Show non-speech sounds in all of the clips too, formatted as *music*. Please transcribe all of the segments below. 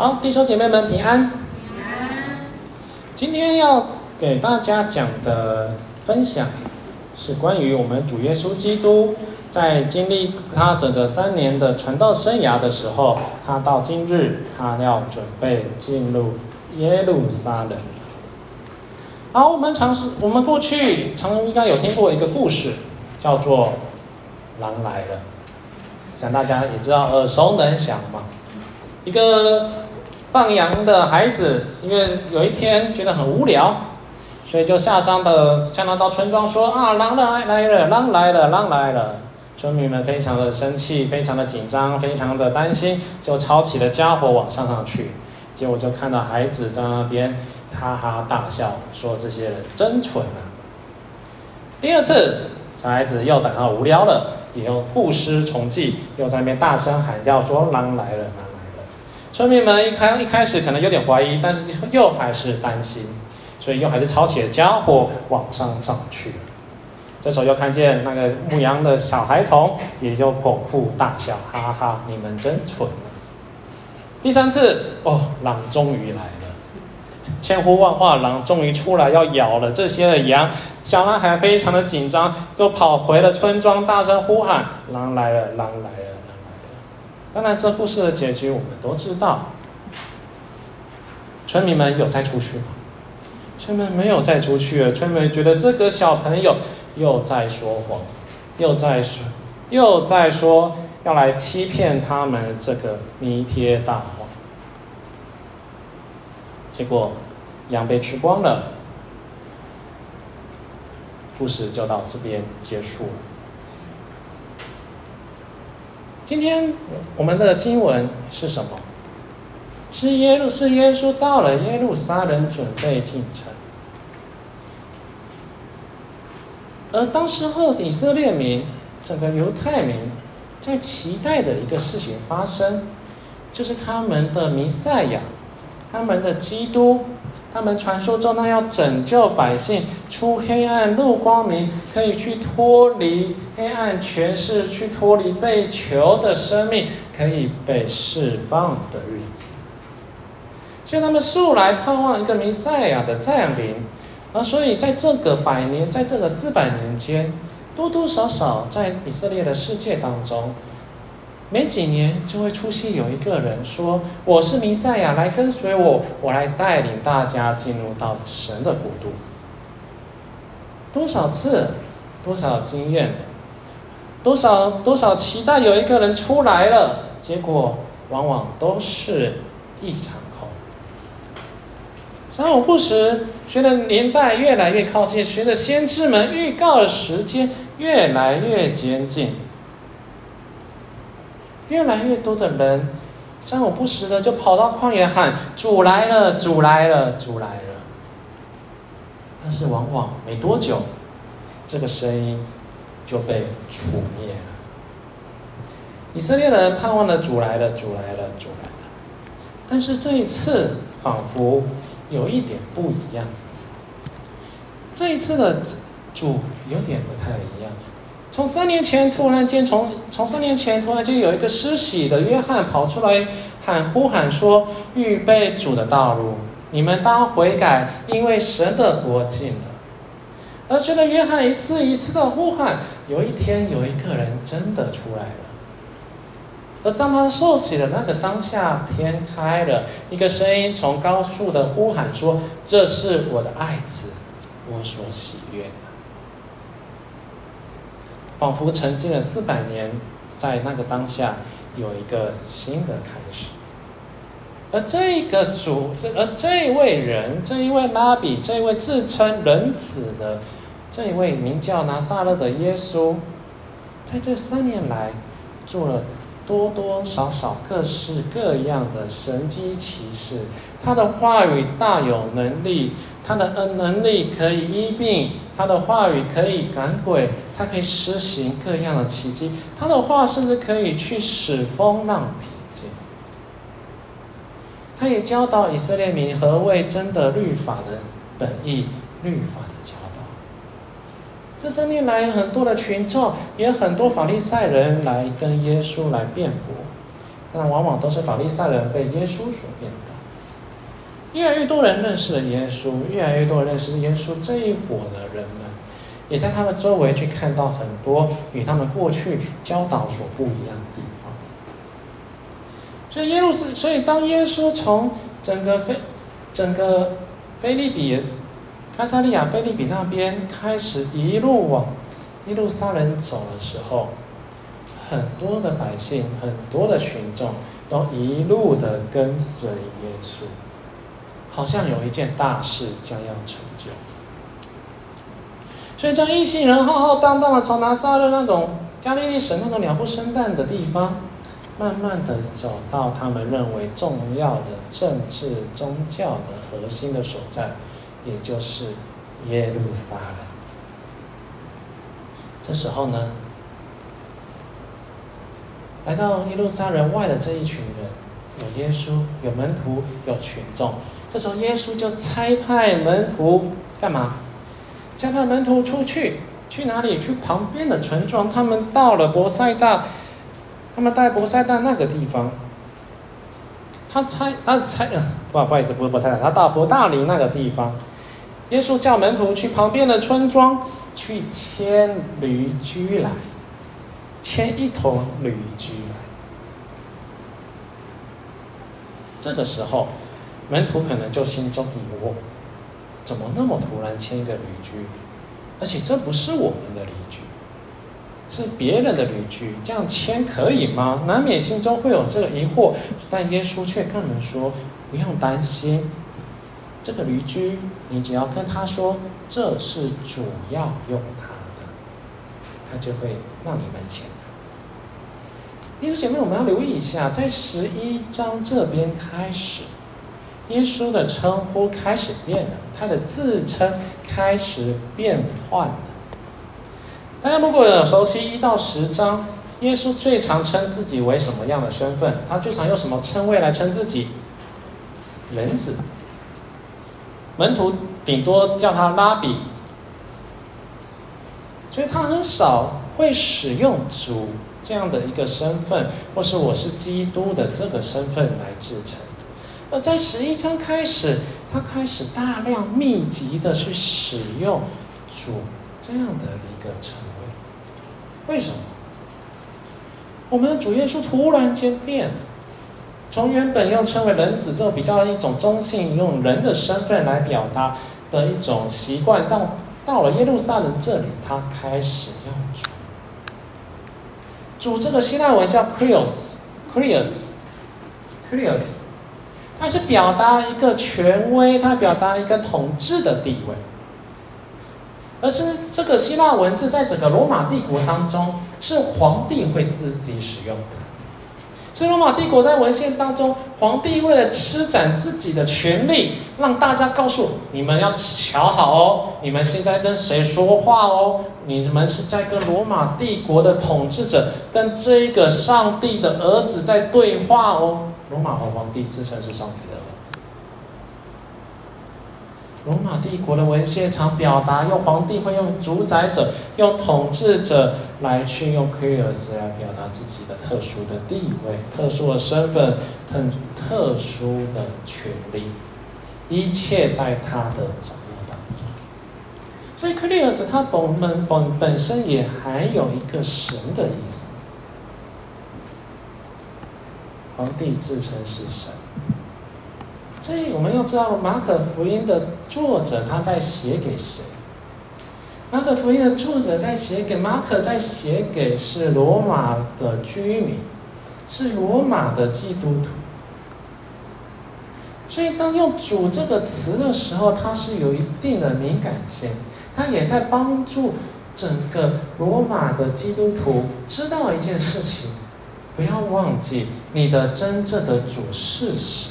好，弟兄姐妹们平安。平安。今天要给大家讲的分享，是关于我们主耶稣基督在经历他整个三年的传道生涯的时候，他到今日，他要准备进入耶路撒冷。好，我们尝试，我们过去常应该有听过一个故事，叫做《狼来了》，想大家也知道，耳熟能详嘛，一个。放羊的孩子，因为有一天觉得很无聊，所以就下山的下山到村庄说：“啊，狼来来了，狼来了，狼来了！”村民们非常的生气，非常的紧张，非常的担心，就抄起了家伙往上上去。结果就看到孩子在那边哈哈大笑，说：“这些人真蠢啊！”第二次，小孩子又感到无聊了，以后故事重记，又在那边大声喊叫说：“狼来了！”村民们一开一开始可能有点怀疑，但是又还是担心，所以又还是抄起了家伙往上上去。这时候又看见那个牧羊的小孩童，也就捧腹大笑，哈哈哈！你们真蠢！第三次，哦，狼终于来了，千呼万唤，狼终于出来要咬了这些的羊。小男孩非常的紧张，又跑回了村庄，大声呼喊：“狼来了，狼来了！”当然，这故事的结局我们都知道。村民们有再出去吗？村民没有再出去。村民觉得这个小朋友又在说谎，又在说，又在说要来欺骗他们这个弥天大谎。结果羊被吃光了，故事就到这边结束了。今天我们的经文是什么？是耶路，是耶稣到了耶路撒冷，准备进城。而当时候以色列民，整个犹太民，在期待的一个事情发生，就是他们的弥赛亚，他们的基督。他们传说中，那要拯救百姓出黑暗入光明，可以去脱离黑暗权势，去脱离被囚的生命，可以被释放的日子。所以他们素来盼望一个弥赛亚的降临，而所以在这个百年，在这个四百年间，多多少少在以色列的世界当中。没几年就会出现有一个人说：“我是弥赛亚，来跟随我，我来带领大家进入到神的国度。”多少次，多少经验，多少多少期待有一个人出来了，结果往往都是一场空。三五不时，随着年代越来越靠近，随着先知们预告的时间越来越接近。越来越多的人，三五不时的就跑到旷野喊：“主来了，主来了，主来了。”但是往往没多久，这个声音就被除灭了。以色列人盼望的主来了，主来了，主来了。但是这一次仿佛有一点不一样。这一次的主有点不太一样。从三年前突然间，从从三年前突然间有一个施洗的约翰跑出来喊呼喊说：“预备主的道路，你们当悔改，因为神的国近了。”而随着约翰一次一次的呼喊，有一天有一个人真的出来了。而当他受洗的那个当下，天开了，一个声音从高处的呼喊说：“这是我的爱子，我所喜悦。”仿佛沉浸了四百年，在那个当下有一个新的开始。而这个主，这而这位人，这一位拉比，这一位自称人子的这一位名叫拿撒勒的耶稣，在这三年来做了多多少少各式各样的神迹奇事。他的话语大有能力。他的恩能力可以医病，他的话语可以赶鬼，他可以施行各样的奇迹，他的话甚至可以去使风浪平静。他也教导以色列民何谓真的律法的本意，律法。这三年来，很多的群众，也很多法利赛人来跟耶稣来辩驳，但往往都是法利赛人被耶稣所变的。越来越多人认识了耶稣，越来越多人认识耶稣这一伙的人们，也在他们周围去看到很多与他们过去教导所不一样的地方。所以耶路是，所以当耶稣从整个非整个菲利比、该撒利亚、菲利比那边开始一路往耶路撒冷走的时候，很多的百姓、很多的群众都一路的跟随耶稣。好像有一件大事将要成就，所以这一行人浩浩荡荡的从拿撒勒那种加利利省那种鸟不生蛋的地方，慢慢的走到他们认为重要的政治宗教的核心的所在，也就是耶路撒冷。这时候呢，来到耶路撒冷外的这一群人，有耶稣，有门徒，有群众。这时候，耶稣就差派门徒干嘛？差派门徒出去，去哪里？去旁边的村庄。他们到了伯赛大，他们在伯赛大那个地方。他差，他差，不 *laughs* 不好意思，不是伯赛大，他到伯大尼那个地方。耶稣叫门徒去旁边的村庄去牵驴驹来，牵一头驴驹来。这个时候。门徒可能就心中疑惑：怎么那么突然牵一个驴驹？而且这不是我们的驴駒，是别人的驴驹，这样牵可以吗？难免心中会有这个疑惑。但耶稣却跟人说：不用担心，这个驴驹，你只要跟他说这是主要用它的，他就会让你们牵。弟兄姐妹，我们要留意一下，在十一章这边开始。耶稣的称呼开始变了，他的自称开始变换了。大家如果有熟悉一到十章，耶稣最常称自己为什么样的身份？他最常用什么称谓来称自己？人子。门徒顶多叫他拉比，所以他很少会使用主这样的一个身份，或是我是基督的这个身份来自称。而在十一章开始，他开始大量密集的去使用“主”这样的一个称谓。为什么？我们的主耶稣突然间变了，从原本用称为人子这种比较一种中性，用人的身份来表达的一种习惯，到到了耶路撒冷这里，他开始用“主”。主这个希腊文叫 “Kyrios”，Kyrios，Kyrios。它是表达一个权威，它表达一个统治的地位，而是这个希腊文字在整个罗马帝国当中是皇帝会自己使用的。所以罗马帝国在文献当中，皇帝为了施展自己的权力，让大家告诉你们要瞧好哦，你们现在跟谁说话哦？你们是在跟罗马帝国的统治者，跟这个上帝的儿子在对话哦。罗马皇皇帝自称是上帝的。罗马帝国的文献常表达，用皇帝会用主宰者、用统治者来去用 Kyrios 来表达自己的特殊的地位、特殊的身份、很特殊的权利，一切在他的掌握当中。所以 Kyrios 它本本本本身也还有一个神的意思。皇帝自称是神，所以我们要知道马可福音的作者他在写给谁？马可福音的作者在写给马可，在写给是罗马的居民，是罗马的基督徒。所以当用“主”这个词的时候，它是有一定的敏感性，它也在帮助整个罗马的基督徒知道一件事情。不要忘记，你的真正的主是谁？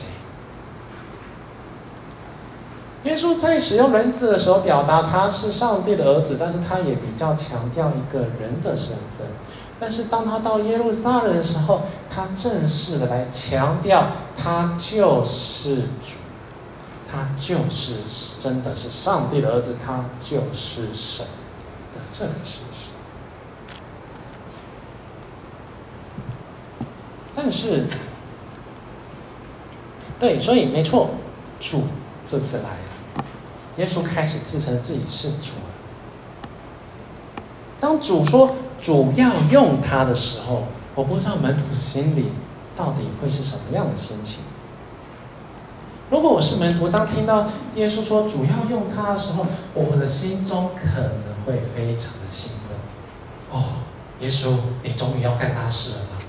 耶稣在使用人子的时候，表达他是上帝的儿子，但是他也比较强调一个人的身份。但是当他到耶路撒冷的时候，他正式的来强调，他就是主，他就是真的是上帝的儿子，他就是神的正式。但是，对，所以没错，主这次来，耶稣开始自称自己是主。当主说主要用他的时候，我不知道门徒心里到底会是什么样的心情。如果我是门徒，当听到耶稣说主要用他的时候，我的心中可能会非常的兴奋。哦，耶稣，你终于要干大事了吗？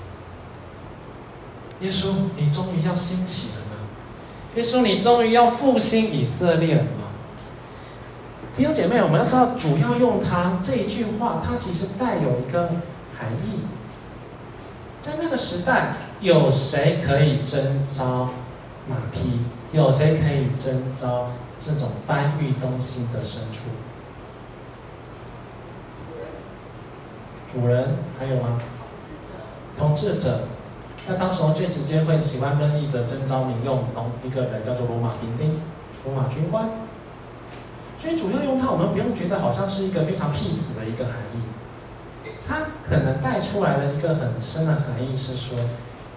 耶稣，你终于要兴起了吗？耶稣，你终于要复兴以色列了吗？弟兄姐妹，我们要知道，主要用它这一句话，它其实带有一个含义。在那个时代，有谁可以征召马匹？有谁可以征召这种搬运东西的牲畜？主人还有吗？统治者，那当时候最直接会喜欢任意的征召民用一个人叫做罗马兵丁、罗马军官。所以主要用它，我们不用觉得好像是一个非常 peace 的一个含义。它可能带出来的一个很深的含义是说，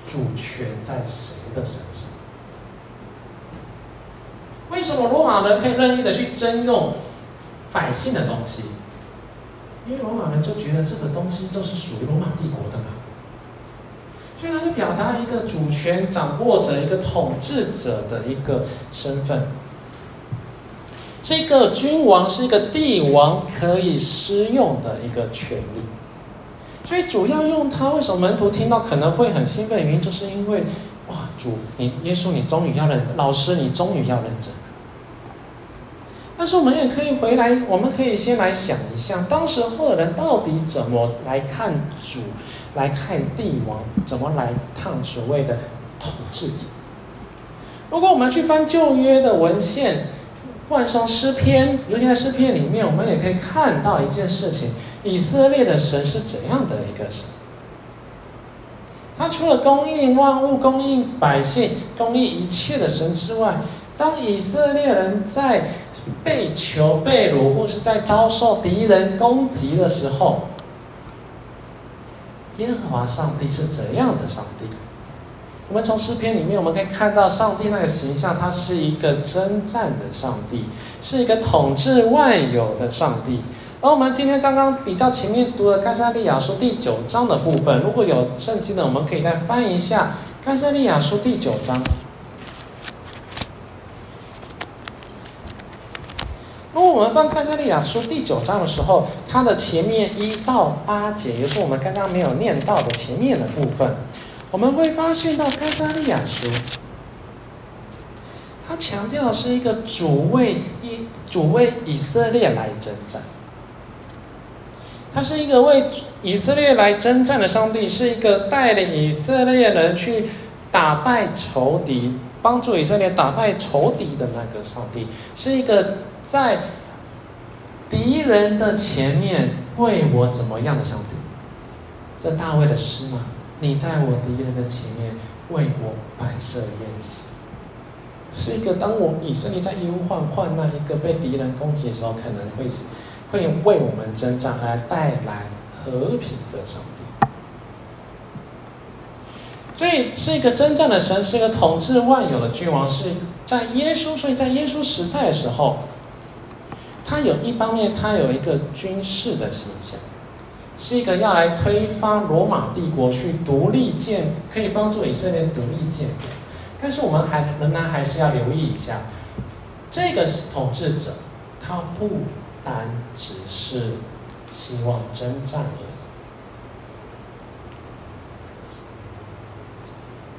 主权在谁的身上？为什么罗马人可以任意的去征用百姓的东西？因为罗马人就觉得这个东西就是属于罗马帝国的嘛。所以它是表达一个主权掌握者、一个统治者的一个身份。这个君王是一个帝王可以施用的一个权利。所以主要用它，为什么门徒听到可能会很兴奋原因，就是因为哇，主你耶稣你终于要认，老师你终于要认真。但是我们也可以回来，我们可以先来想一下，当时候的人到底怎么来看主，来看帝王，怎么来看所谓的统治者。如果我们去翻旧约的文献，换上诗篇，尤其在诗篇里面，我们也可以看到一件事情：以色列的神是怎样的一个神？他除了供应万物、供应百姓、供应一切的神之外，当以色列人在被囚被掳，或是在遭受敌人攻击的时候，耶和华上帝是怎样的上帝？我们从诗篇里面，我们可以看到上帝那个形象，他是一个征战的上帝，是一个统治万有的上帝。而我们今天刚刚比较前面读的《该撒利亚书》第九章的部分，如果有圣经的，我们可以再翻一下《该撒利亚书》第九章。如果我们翻《该撒利亚书》第九章的时候，它的前面一到八节，也是我们刚刚没有念到的前面的部分，我们会发现到《该撒利亚书》，它强调的是一个主为以主为以色列来征战，他是一个为以色列来征战的上帝，是一个带领以色列人去打败仇敌，帮助以色列打败仇敌的那个上帝，是一个。在敌人的前面为我怎么样的上帝？这大卫的诗吗，你在我敌人的前面为我摆设宴席，是一个当我以色列在忧患患难一个被敌人攻击的时候，可能会会为我们征战来带来和平的上帝。所以是一个征战的神，是一个统治万有的君王，是在耶稣，所以在耶稣时代的时候。他有一方面，他有一个军事的形象，是一个要来推翻罗马帝国，去独立建，可以帮助以色列独立建国。但是我们还仍然还是要留意一下，这个统治者，他不单只是希望征战而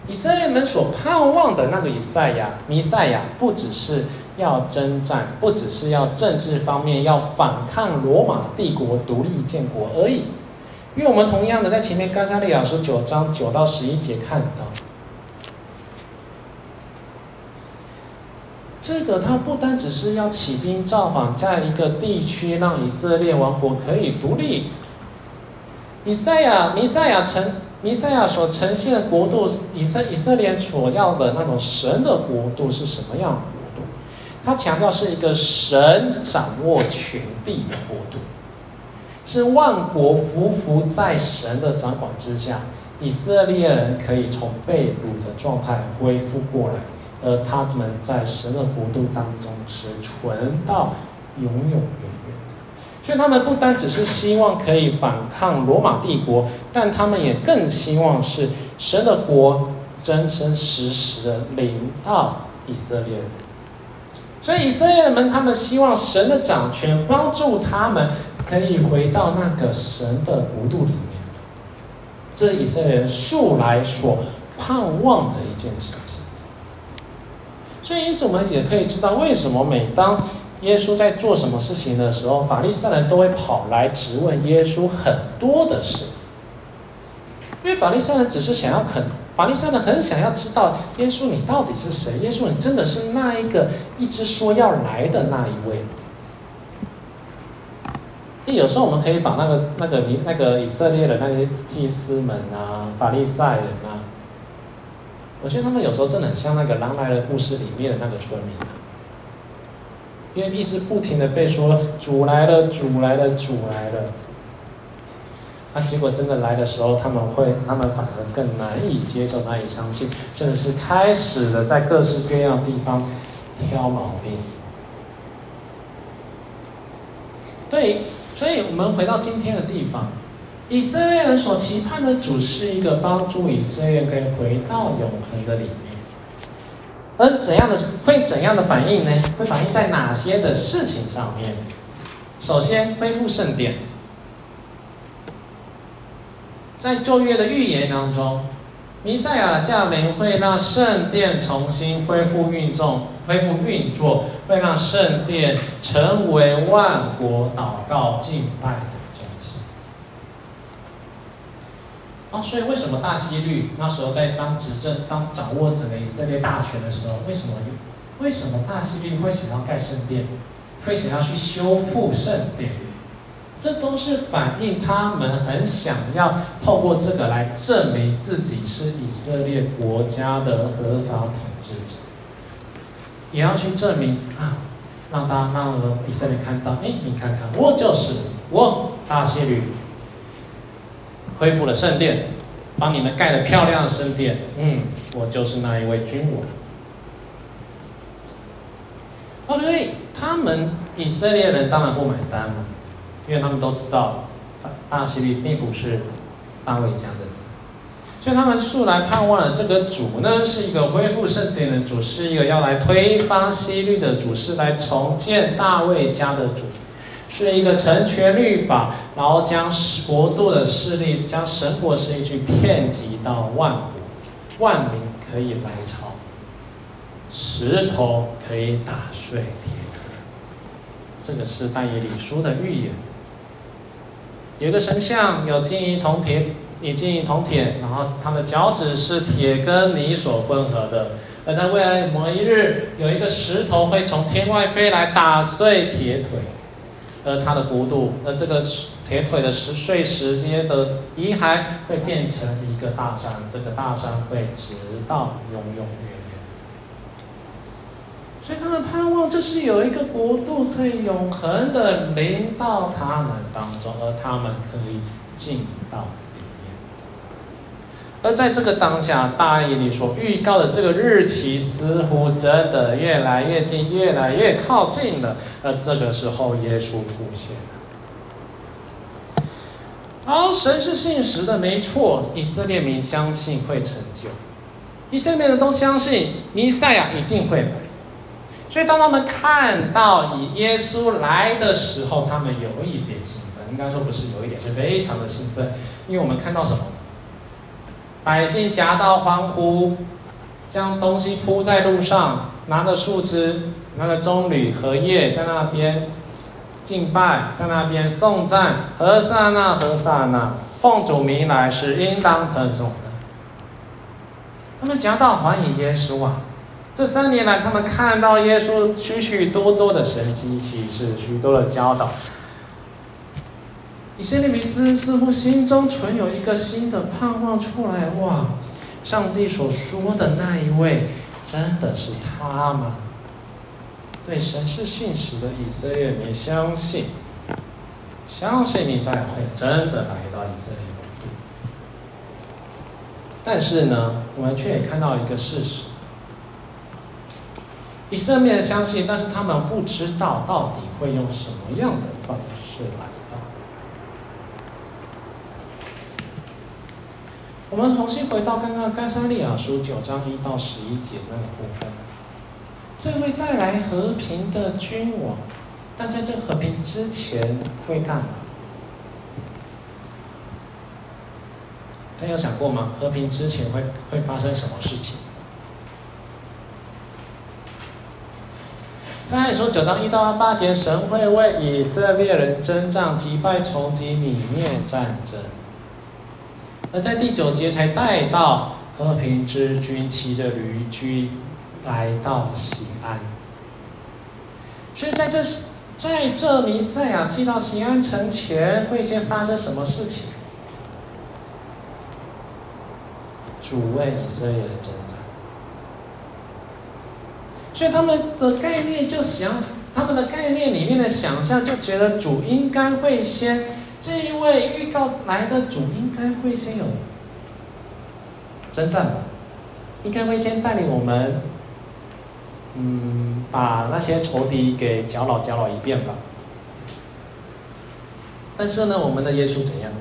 已。以色列人所盼望的那个以赛亚、弥赛亚，不只是。要征战，不只是要政治方面要反抗罗马帝国独立建国而已，因为我们同样的在前面该撒利亚书九章九到十一节看到，这个他不单只是要起兵造访在一个地区，让以色列王国可以独立。以赛亚、弥赛亚呈弥赛亚所呈现的国度，以色以色列所要的那种神的国度是什么样？他强调是一个神掌握权力的国度，是万国匍匐在神的掌管之下，以色列人可以从被掳的状态恢复过来，而他们在神的国度当中是存到永永远远的。所以他们不单只是希望可以反抗罗马帝国，但他们也更希望是神的国真真实实的临到以色列人。所以以色列人他们希望神的掌权帮助他们可以回到那个神的国度里面。这是以色列人素来所盼望的一件事情，所以因此我们也可以知道，为什么每当耶稣在做什么事情的时候，法利赛人都会跑来质问耶稣很多的事，因为法利赛人只是想要肯，法利赛人很想要知道耶稣你到底是谁？耶稣你真的是那一个一直说要来的那一位？有时候我们可以把那个、那个、你那个以色列的那些祭司们啊、法利赛人啊，我觉得他们有时候真的很像那个狼来了故事里面的那个村民，因为一直不停的被说主来了、主来了、主来了，那结果真的来的时候，他们会，他们反而更难以接受、难以相信，甚至是开始的在各式各样地方挑毛病，对。所以我们回到今天的地方，以色列人所期盼的主是一个帮助以色列可以回到永恒的里面，而怎样的会怎样的反应呢？会反映在哪些的事情上面？首先，恢复圣殿，在旧约的预言当中。弥赛亚降临会让圣殿重新恢复运作，恢复运作，会让圣殿成为万国祷告敬拜的中心。哦，所以为什么大希律那时候在当执政、当掌握整个以色列大权的时候，为什么？为什么大希律会想要盖圣殿，会想要去修复圣殿？这都是反映他们很想要透过这个来证明自己是以色列国家的合法统治者，也要去证明啊，让大让以色列看到，哎，你看看，我就是我大希律，恢复了圣殿，帮你们盖了漂亮的圣殿，嗯，我就是那一位君王。OK，他们以色列人当然不买单了。因为他们都知道，大西律并不是大卫家的，所以他们素来盼望的这个主呢，是一个恢复圣殿的主，是一个要来推翻西律的主，是来重建大卫家的主，是一个成全律法，然后将国度的势力，将神国势力去遍及到万国，万民可以来朝，石头可以打碎铁壳，这个是但以理书的预言。有一个神像，有金银铜铁，以金银铜铁，然后他的脚趾是铁跟泥所混合的。而在未来某一日，有一个石头会从天外飞来打碎铁腿，而他的弧度，而这个铁腿的石碎石这些的遗骸会变成一个大山，这个大山会直到永永远。所以他们盼望，就是有一个国度可以永恒的临到他们当中，而他们可以进到里面。而在这个当下，大义里所预告的这个日期，似乎真的越来越近，越来越靠近了。而这个时候，耶稣出现了。好，神是信实的，没错。以色列民相信会成就，以色列人都相信弥赛亚一定会来。所以，当他们看到以耶稣来的时候，他们有一点兴奋。应该说不是有一点，是非常的兴奋。因为我们看到什么？百姓夹道欢呼，将东西铺在路上，拿着树枝，拿着棕榈、荷叶，在那边敬拜，在那边颂赞，何塞那，何塞那，奉主名来是应当称颂的。他们夹道欢迎耶稣啊！这三年来，他们看到耶稣许许多多的神迹启示，许多的教导。以色列民斯似乎心中存有一个新的盼望出来。哇，上帝所说的那一位，真的是他吗？对神是信实的以色列民相信，相信弥赛亚会真的来到以色列。但是呢，我们却也看到一个事实。以色列相信，但是他们不知道到底会用什么样的方式来到。我们重新回到刚刚该撒利亚书九章一到十一节那个部分，这位带来和平的君王，但在这和平之前会干嘛？他有想过吗？和平之前会会发生什么事情？刚才说九章一到八节，神会为以色列人征战，击败仇敌，泯灭战争。而在第九节才带到和平之君骑着驴驹来到西安。所以在这在这弥赛亚进到西安城前，会先发生什么事情？主为以色列人征战，所以他们的概念就想，他们的概念里面的想象就觉得主应该会先，这一位预告来的主应该会先有征战吧，应该会先带领我们，嗯，把那些仇敌给搅扰搅扰一遍吧。但是呢，我们的耶稣怎样？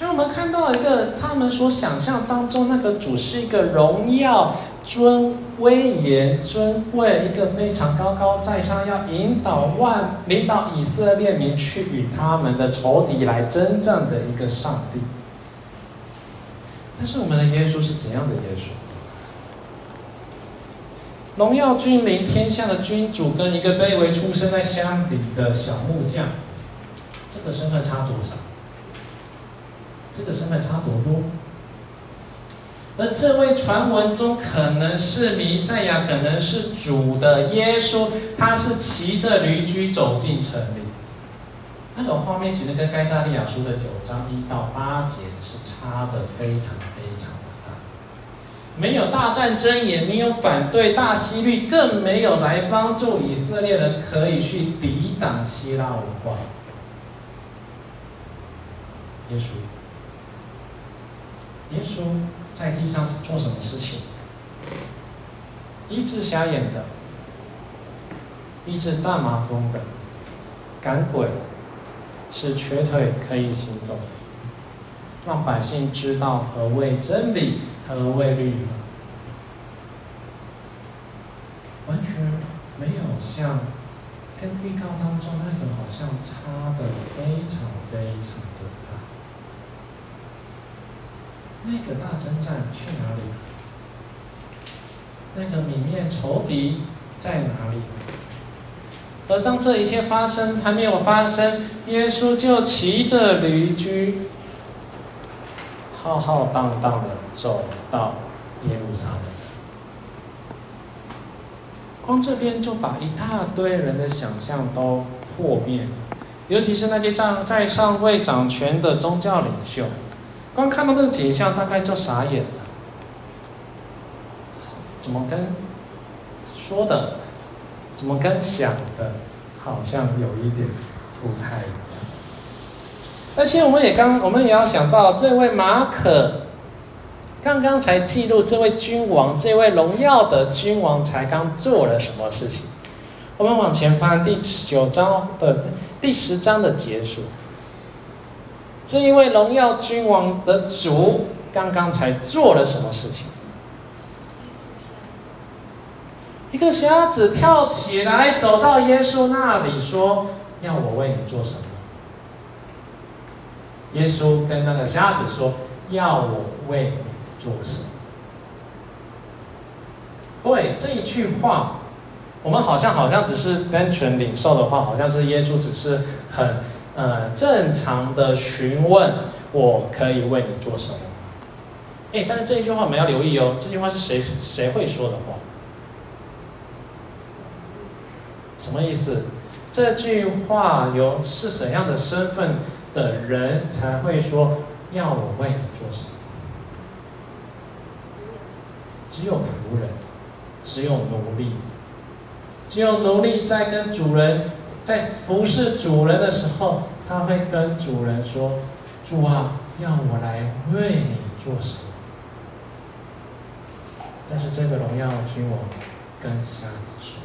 所以我们看到一个他们所想象当中那个主是一个荣耀、尊威严、尊贵，一个非常高高在上，要引导万、领导以色列民去与他们的仇敌来征战的一个上帝。但是我们的耶稣是怎样的耶稣？荣耀君临天下的君主，跟一个卑微出生在乡里的小木匠，这个身份差多少？这个身份差多多？而这位传闻中可能是弥赛亚，可能是主的耶稣，他是骑着驴驹走进城里。那个画面其实跟盖撒利亚书的九章一到八节是差的非常非常的大。没有大战争，也没有反对大希律，更没有来帮助以色列人可以去抵挡希腊文化。耶稣。耶稣在地上做什么事情？医治瞎眼的，医治大麻风的，赶鬼，使瘸腿可以行走，让百姓知道何谓真理，何谓律法。完全没有像跟预告当中那个好像差的非常非常的。那个大征战去哪里？那个泯灭仇敌在哪里？而当这一切发生还没有发生，耶稣就骑着驴驹，浩浩荡荡的走到耶路撒冷。光这边就把一大堆人的想象都破灭，尤其是那些在在上位掌权的宗教领袖。光看到这个景象，大概就傻眼了。怎么跟说的，怎么跟想的，好像有一点不太一样。而且我们也刚，我们也要想到，这位马可刚刚才记录这位君王，这位荣耀的君王才刚做了什么事情。我们往前翻第九章的第十章的结束。这一位荣耀君王的主刚刚才做了什么事情？一个瞎子跳起来，走到耶稣那里，说：“要我为你做什么？”耶稣跟那个瞎子说：“要我为你做什么？”对，这一句话，我们好像好像只是单纯领受的话，好像是耶稣只是很。呃，正常的询问，我可以为你做什么？哎，但是这一句话我们要留意哦，这句话是谁谁会说的话？什么意思？这句话有是怎样的身份的人才会说要我为你做什么？只有仆人，只有奴隶，只有奴隶在跟主人。在服侍主人的时候，他会跟主人说：“主啊，要我来为你做什么？”但是这个荣耀君王跟瞎子说，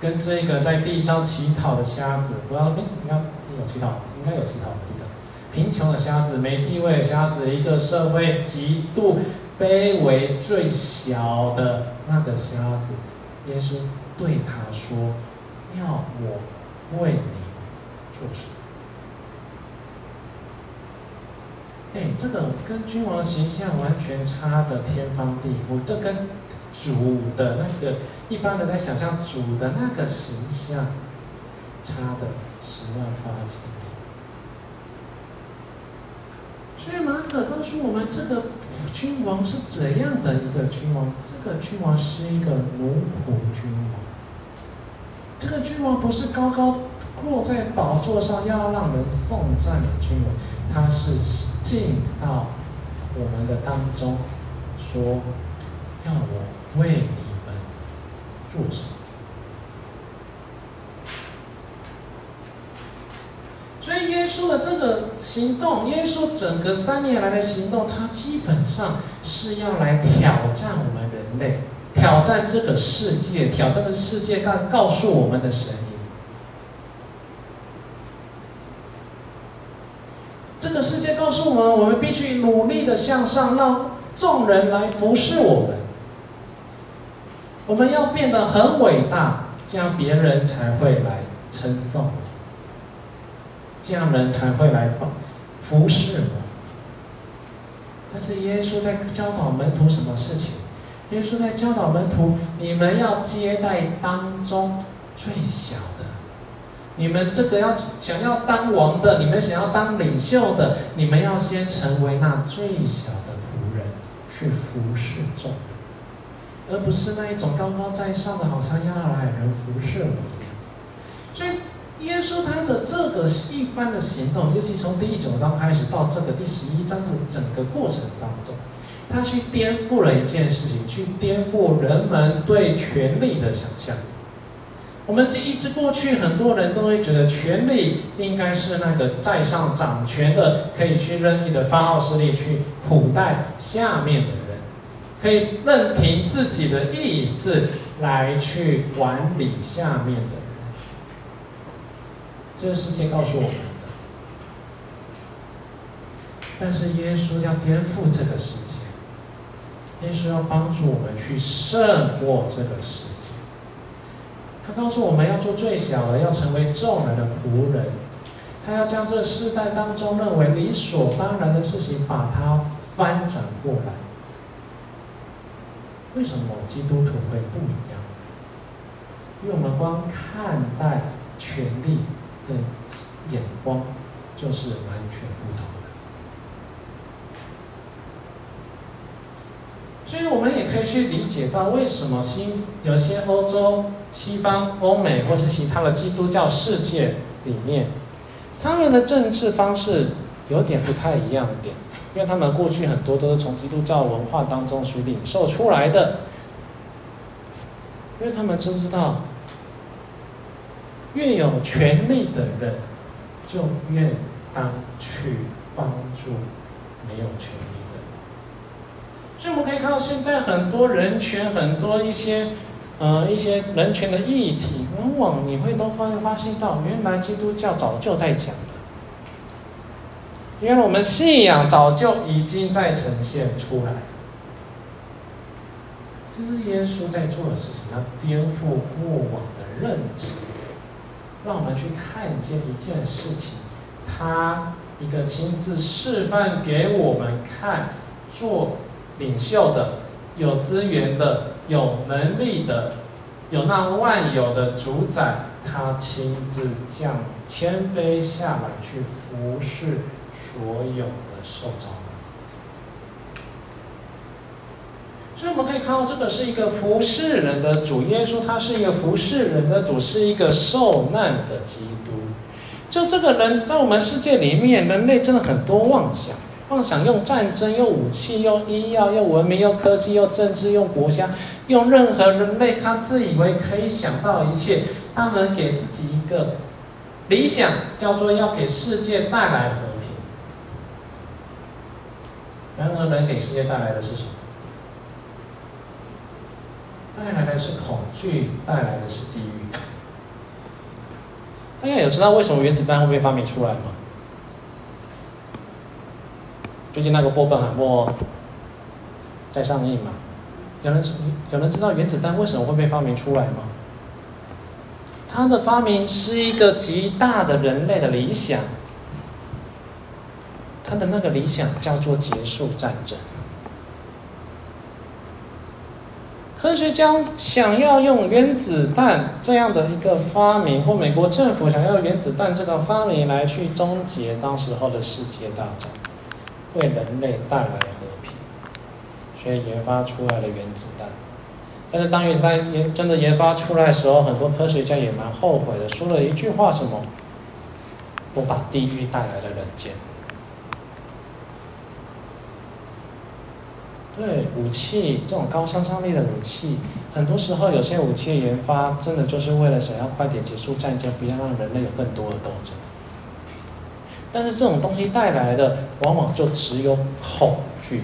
跟这个在地上乞讨的瞎子，不要，你看有乞讨，应该有乞讨，我记得。贫穷的瞎子，没地位的瞎子，一个社会极度卑微、最小的那个瞎子，耶稣对他说：“要我为你做什么？”哎，这个跟君王形象完全差的天方地覆，这跟主的那个一般人在想象主的那个形象差的十万八千里。所以马可告诉我们，这个君王是怎样的一个君王？这个君王是一个奴仆君王。这个君王不是高高坐在宝座上要让人颂赞的君王，他是。进到我们的当中，说要我为你们做什么？所以耶稣的这个行动，耶稣整个三年来的行动，他基本上是要来挑战我们人类，挑战这个世界，挑战这世界告告诉我们的神。这个世界告诉我们，我们必须努力的向上，让众人来服侍我们。我们要变得很伟大，这样别人才会来称颂，这样人才会来服侍我。但是耶稣在教导门徒什么事情？耶稣在教导门徒：你们要接待当中最小。你们这个要想要当王的，你们想要当领袖的，你们要先成为那最小的仆人，去服侍众人，而不是那一种高高在上的，好像要来人服侍我一样。所以，耶稣他的这个一般的行动，尤其从第九章开始到这个第十一章的整个过程当中，他去颠覆了一件事情，去颠覆人们对权力的想象。我们这一直过去，很多人都会觉得权力应该是那个在上掌权的，可以去任意的发号施令，去苦待下面的人，可以任凭自己的意思来去管理下面的人。这个世界告诉我们的，但是耶稣要颠覆这个世界，耶稣要帮助我们去胜过这个世界。他告诉我们要做最小的，要成为众人的仆人。他要将这世代当中认为理所当然的事情，把它翻转过来。为什么基督徒会不一样？因为我们光看待权力的眼光，就是完全不同。所以，我们也可以去理解到，为什么新有些欧洲、西方、欧美或是其他的基督教世界里面，他们的政治方式有点不太一样的点，因为他们过去很多都是从基督教文化当中去领受出来的，因为他们知不知道，越有权力的人，就越当去帮助没有权力。所以我们可以看到，现在很多人权，很多一些，呃，一些人权的议题，往往你会都发发现到，原来基督教早就在讲了，因为我们信仰早就已经在呈现出来，就是耶稣在做的事情，要颠覆过往的认知，让我们去看见一件事情，他一个亲自示范给我们看做。领袖的、有资源的、有能力的、有那万有的主宰，他亲自降谦卑下来去服侍所有的受造。所以我们可以看到，这个是一个服侍人的主耶稣，他是一个服侍人的主，是一个受难的基督。就这个人在我们世界里面，人类真的很多妄想。妄想用战争、用武器、用医药、用文明、用科技、用政治、用国家、用任何人类他自以为可以想到一切，他们给自己一个理想，叫做要给世界带来和平。然而，人给世界带来的是什么？带来的是恐惧，带来的是地狱。大家有知道为什么原子弹会被发明出来吗？最近那个波本海默在上映嘛？有人有人知道原子弹为什么会被发明出来吗？它的发明是一个极大的人类的理想，他的那个理想叫做结束战争。科学家想要用原子弹这样的一个发明，或美国政府想要原子弹这个发明来去终结当时候的世界大战，为人类带来和平，所以研发出来了原子弹。但是当原子弹研真的研发出来的时候，很多科学家也蛮后悔的，说了一句话：什么？我把地狱带来了人间。对武器这种高杀伤力的武器，很多时候有些武器研发真的就是为了想要快点结束战争，不要让人类有更多的斗争。但是这种东西带来的往往就只有恐惧。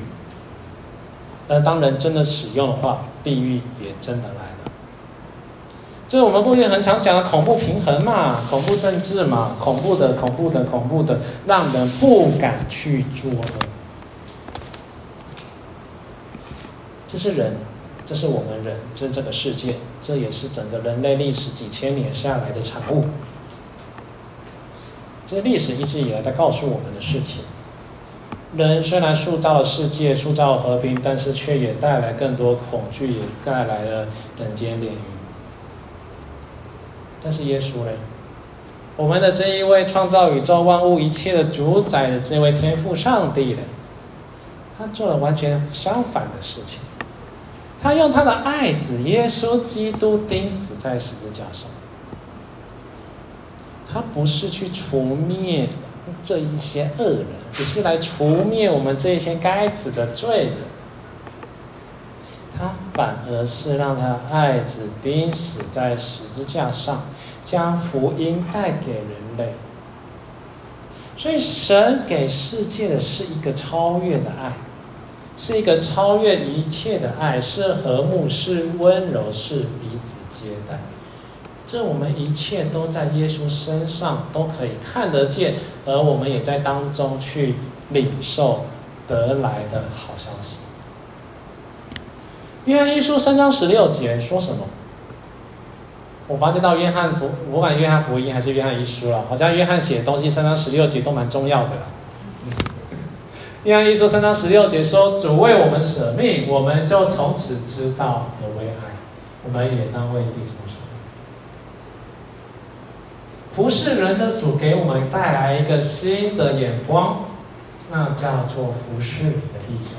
那当人真的使用的话，地狱也真的来了。就是我们过去很常讲的恐怖平衡嘛，恐怖政治嘛，恐怖的、恐怖的、恐怖的，让人不敢去做的。这是人，这是我们人，这是这个世界，这也是整个人类历史几千年下来的产物。这是历史一直以来在告诉我们的事情。人虽然塑造了世界，塑造了和平，但是却也带来更多恐惧，也带来了人间炼狱。但是耶稣呢？我们的这一位创造宇宙万物一切的主宰的这位天赋上帝呢？他做了完全相反的事情。他用他的爱子耶稣基督钉死在十字架上，他不是去除灭这一些恶人，只是来除灭我们这一些该死的罪人。他反而是让他爱子钉死在十字架上，将福音带给人类。所以，神给世界的是一个超越的爱。是一个超越一切的爱，是和睦，是温柔，是彼此接待。这我们一切都在耶稣身上都可以看得见，而我们也在当中去领受得来的好消息。约翰一书三章十六节说什么？我发现到约翰福，不管约翰福音还是约翰一书了，好像约翰写的东西三章十六节都蛮重要的了。约翰一书三章十六节说：“主为我们舍命，我们就从此知道何为爱。我们也当为弟兄。服侍人的主给我们带来一个新的眼光，那叫做服侍你的弟兄，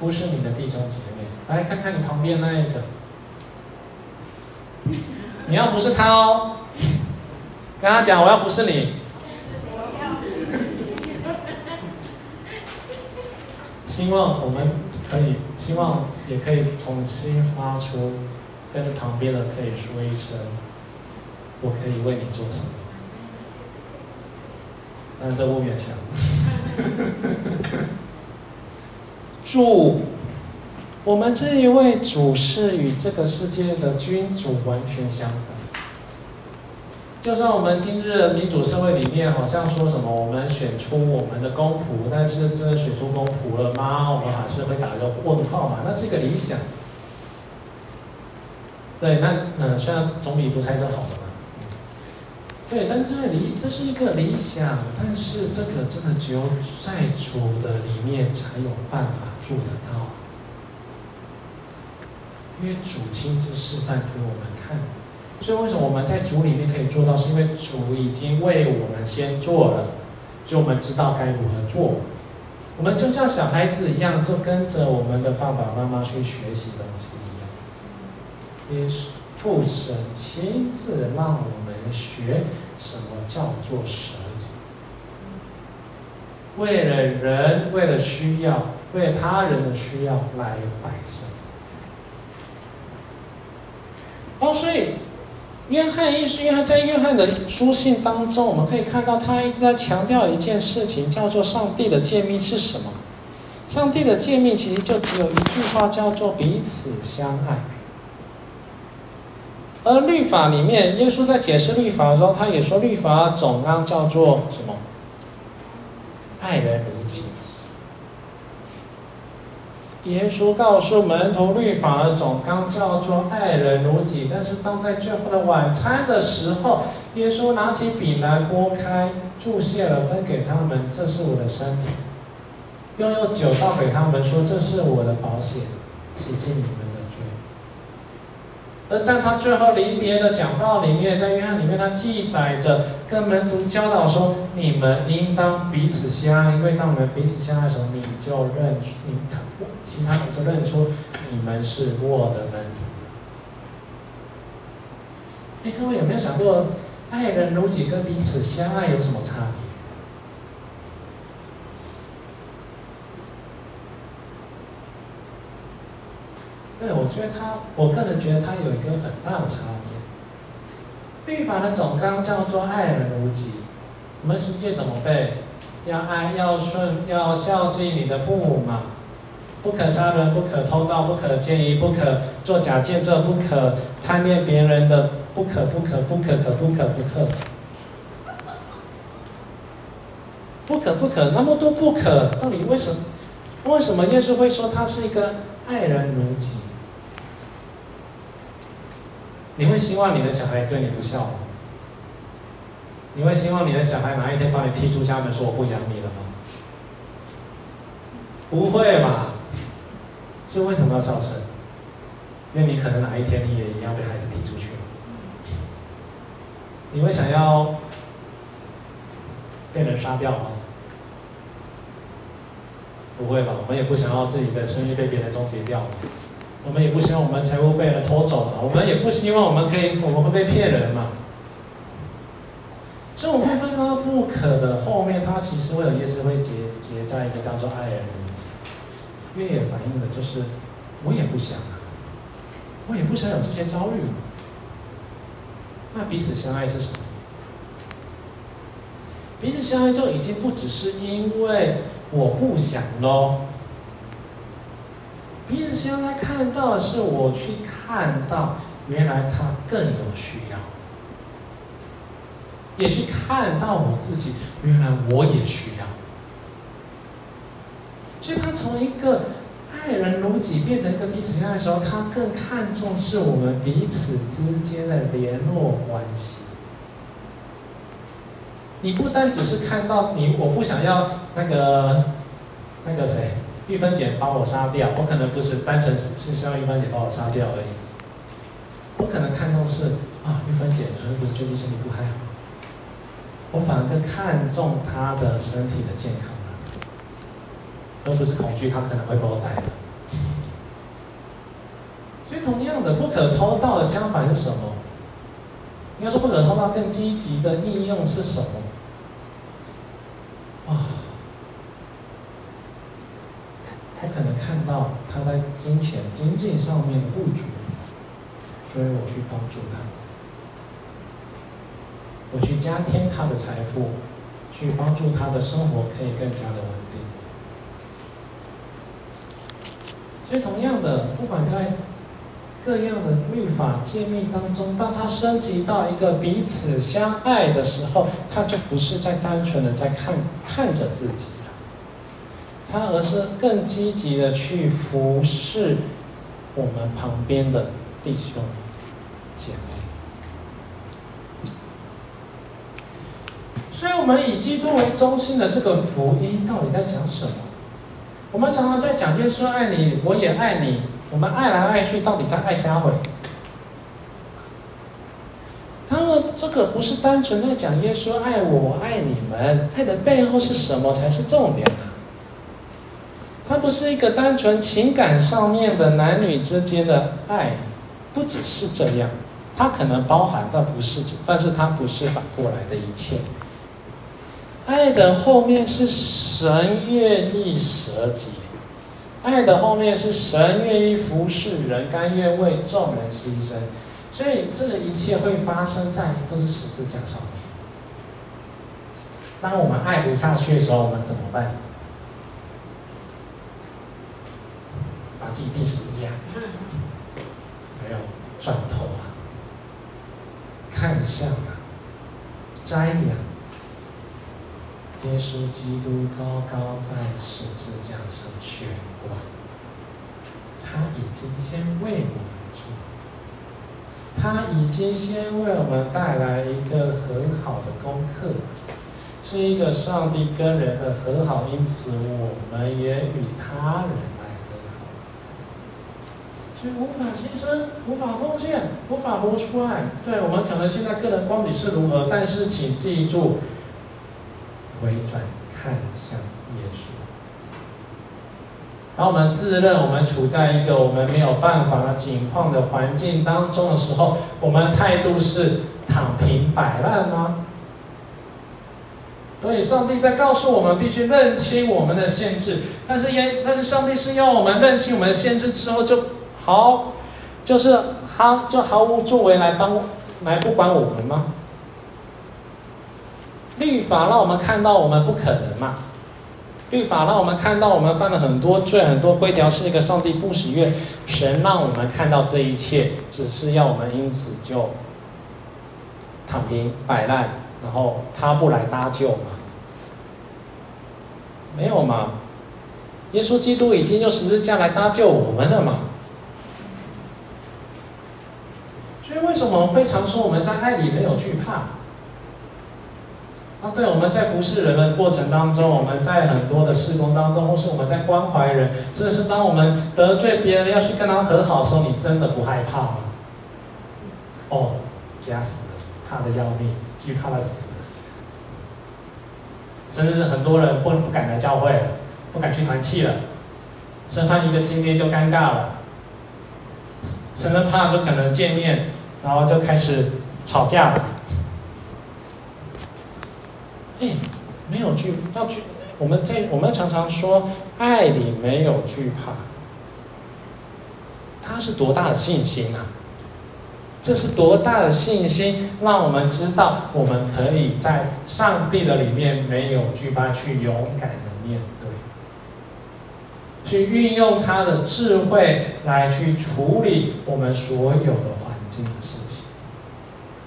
服侍你的弟兄姐妹。来看看你旁边那一个，你要服侍他哦。跟他讲，我要服侍你。”希望我们可以，希望也可以重新发出，跟旁边的可以说一声：“我可以为你做什么？”但这不勉强。*laughs* 主，我们这一位主是与这个世界的君主完全相反。就算我们今日的民主社会里面，好像说什么我们选出我们的公仆，但是真的选出公仆了吗？我们还是会打个问号嘛。那是一个理想。对，那嗯，虽然总比独裁者好的嘛。对，但是理这是一个理想，但是这个真的只有在主的里面才有办法做得到，因为主亲自示范给我们看。所以，为什么我们在主里面可以做到？是因为主已经为我们先做了，就我们知道该如何做。我们就像小孩子一样，就跟着我们的爸爸妈妈去学习东西一样。也是父神亲自让我们学什么叫做舍己，为了人，为了需要，为他人的需要来摆设。哦，所以。约翰一书，约翰在约翰的书信当中，我们可以看到他一直在强调一件事情，叫做上帝的诫命是什么？上帝的诫命其实就只有一句话，叫做彼此相爱。而律法里面，耶稣在解释律法的时候，他也说律法总纲叫做什么？爱人如己。耶稣告诉门徒，律法的总纲叫做爱人如己。但是当在最后的晚餐的时候，耶稣拿起饼来拨开，祝谢了，分给他们：“这是我的身体。”又用酒倒给他们，说：“这是我的宝血，洗净你们。”而在他最后离别的讲道里面，在约翰里面，他记载着跟门徒教导说：“你们应当彼此相爱，因为当我们彼此相爱的时候，你就认出你其他人就认出你们是我的门徒。”哎，各位有没有想过，爱人如己跟彼此相爱有什么差别？对，我觉得他，我个人觉得他有一个很大的差别。律法的总纲叫做爱人如己，我们实际怎么背？要爱，要顺，要孝敬你的父母嘛。不可杀人，不可偷盗，不可奸淫，不可作假见证，不可贪恋别人的，不可，不可，不可，可，不可，不可，不可，不可，那么多不可，到底为什么？为什么耶稣会说他是一个爱人如己？你会希望你的小孩对你不孝吗？你会希望你的小孩哪一天把你踢出家门，说我不养你了吗？不会吧？是为什么要孝顺？因为你可能哪一天你也一样被孩子踢出去了。你会想要被人杀掉吗？不会吧？我们也不想要自己的生命被别人终结掉。我们也不希望我们财物被人偷走了，我们也不希望我们可以，我们会被骗人嘛。所以我们会发现到不可的后面，它其实为了也是会结结在一个叫做爱人如己，因为也反映的就是我也不想啊，我也不想有这些遭遇。那彼此相爱是什么？彼此相爱就已经不只是因为我不想喽。彼此相爱，看到的是我去看到，原来他更有需要，也去看到我自己，原来我也需要。所以，他从一个爱人如己变成一个彼此相爱的时候，他更看重是我们彼此之间的联络关系。你不单只是看到你，我不想要那个那个谁。玉芬姐把我杀掉，我可能不是单纯是是希望玉芬姐把我杀掉而已。我可能看重是啊，玉芬姐是不是最近身体不太好？我反而更看重她的身体的健康，而不是恐惧她可能会把我宰了。*laughs* 所以同样的，不可偷盗的相反是什么？应该说不可偷盗更积极的应用是什么？看到他在金钱、经济上面的不足，所以我去帮助他，我去加添他的财富，去帮助他的生活可以更加的稳定。所以，同样的，不管在各样的律法诫命当中，当他升级到一个彼此相爱的时候，他就不是在单纯的在看看着自己。他而是更积极的去服侍我们旁边的弟兄姐妹，所以，我们以基督为中心的这个福音到底在讲什么？我们常常在讲耶稣爱你，我也爱你。我们爱来爱去，到底在爱啥会？他们这个不是单纯在讲耶稣爱我，我爱你们，爱的背后是什么才是重点呢？它不是一个单纯情感上面的男女之间的爱，不只是这样，它可能包含，但不是，但是它不是反过来的一切。爱的后面是神愿意舍己，爱的后面是神愿意服侍人，甘愿为众人牺牲，所以这个一切会发生在就是十字架上面。当我们爱不下去的时候，我们怎么办？自己钉十字架，没有转头啊，看向啊，瞻仰耶稣基督高高在十字架上悬挂，他已经先为我们做，他已经先为我们带来一个很好的功课。是一个上帝跟人的和好，因此我们也与他人。所以无法牺牲，无法奉献，无法活出爱。对，我们可能现在个人观点是如何，但是请记住，回转看向耶稣。当我们自认我们处在一个我们没有办法的境况的环境当中的时候，我们态度是躺平摆烂吗？所以，上帝在告诉我们，必须认清我们的限制。但是，耶，但是上帝是要我们认清我们的限制之后，就好，就是他就毫无作为来帮，来不管我们吗？律法让我们看到我们不可能嘛？律法让我们看到我们犯了很多罪，很多规条是一个上帝不喜悦。神让我们看到这一切，只是要我们因此就躺平摆烂。然后他不来搭救吗？没有嘛？耶稣基督已经用十字架来搭救我们了嘛？所以为什么我们会常说我们在爱里没有惧怕？啊，对，我们在服侍人的过程当中，我们在很多的事工当中，或是我们在关怀人，甚至是当我们得罪别人要去跟他和好的时候，你真的不害怕吗？哦，吓死，怕的要命。惧怕的死，甚至是很多人不不敢来教会，不敢去团契了，生怕一个见面就尴尬了，甚至怕就可能见面，然后就开始吵架了。哎，没有惧，要惧，我们在我们常常说爱里没有惧怕，他是多大的信心啊！这是多大的信心，让我们知道我们可以在上帝的里面没有惧怕，去勇敢的面对，去运用他的智慧来去处理我们所有的环境的事情。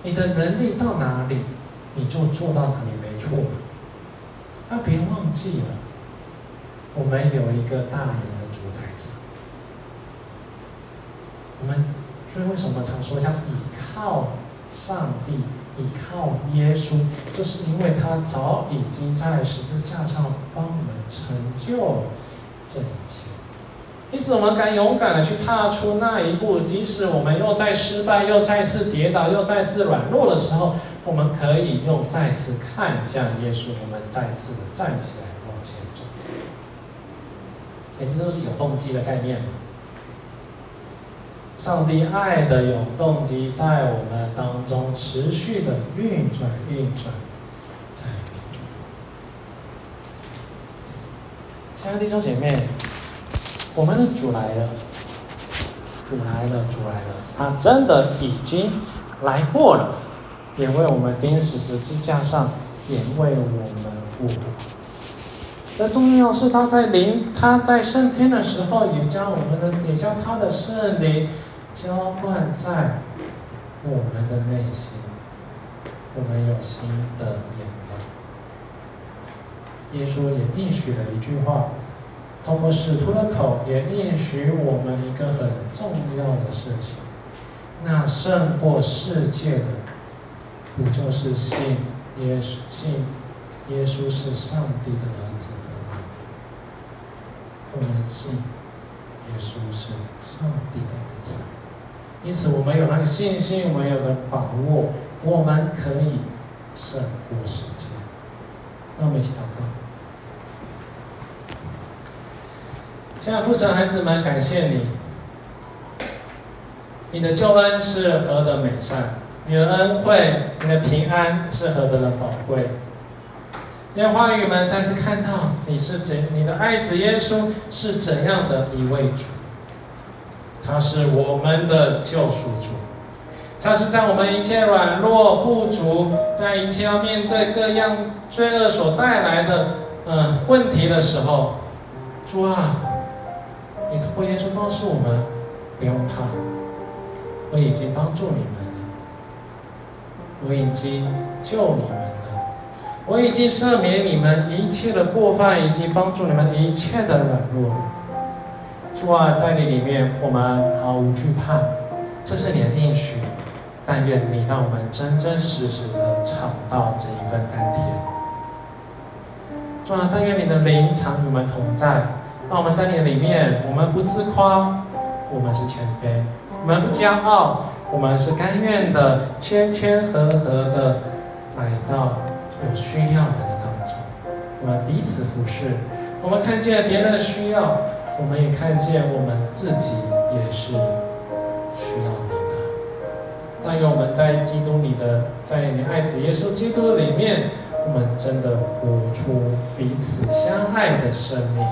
你的能力到哪里，你就做到哪里，没错。但别忘记了，我们有一个大能的主宰者，我们。所以为什么常说像倚靠上帝、倚靠耶稣，就是因为他早已经在十字架上帮我们成就这一切。因此，我们敢勇敢的去踏出那一步，即使我们又再失败，又再次跌倒，又再次软弱的时候，我们可以用再次看向耶稣，我们再次的站起来往前走。哎，这都是有动机的概念嘛。上帝爱的永动机在我们当中持续的运转、运转、在运转。亲爱的弟兄姐妹，我们的主来了，主来了，主来了，他真的已经来过了，也为我们钉死十字架上，也为我们复活。最重要是他在灵，他在升天的时候，也将我们的，也将他的圣灵。浇灌在我们的内心，我们有新的眼光。耶稣也应许了一句话，通过使徒的口，也应许我们一个很重要的事情：那胜过世界的，不就是信耶稣，信耶稣是上帝的儿子的吗？我们信耶稣是上帝的儿子。因此，我们有那个信心，我们有个把握，我们可以胜过世界。那我们一起祷告。亲爱的父神，孩子们，感谢你，你的救恩是何等美善，你的恩惠，你的平安是何等的宝贵。让话语们再次看到你是怎，你的爱子耶稣是怎样的一位主。他是我们的救赎主，他是在我们一切软弱不足，在一切要面对各样罪恶所带来的嗯、呃、问题的时候，主啊，你通过耶稣告诉我们，不用怕，我已经帮助你们了，我已经救你们了，我已经赦免你们一切的过犯，以及帮助你们一切的软弱。主啊，在你里面，我们毫无惧怕，这是你的应许。但愿你让我们真真实实的尝到这一份甘甜。主啊，但愿你的灵常与我们同在，让我们在你里面，我们不自夸，我们是谦卑；我们不骄傲，我们是甘愿的，谦谦和和的来到有需要的当中。我们彼此服侍，我们看见别人的需要，我们也看见我们自己也是需要你的。但愿我们在基督里的，在你爱子耶稣基督里面，我们真的活出彼此相爱的生命。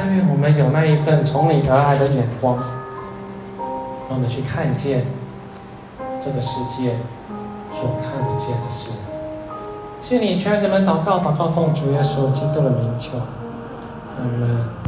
但愿我们有那一份从你而来的眼光，让我们去看见这个世界所看不见的事。谢你，全家人们祷告，祷告奉主耶稣基督的名求，我们。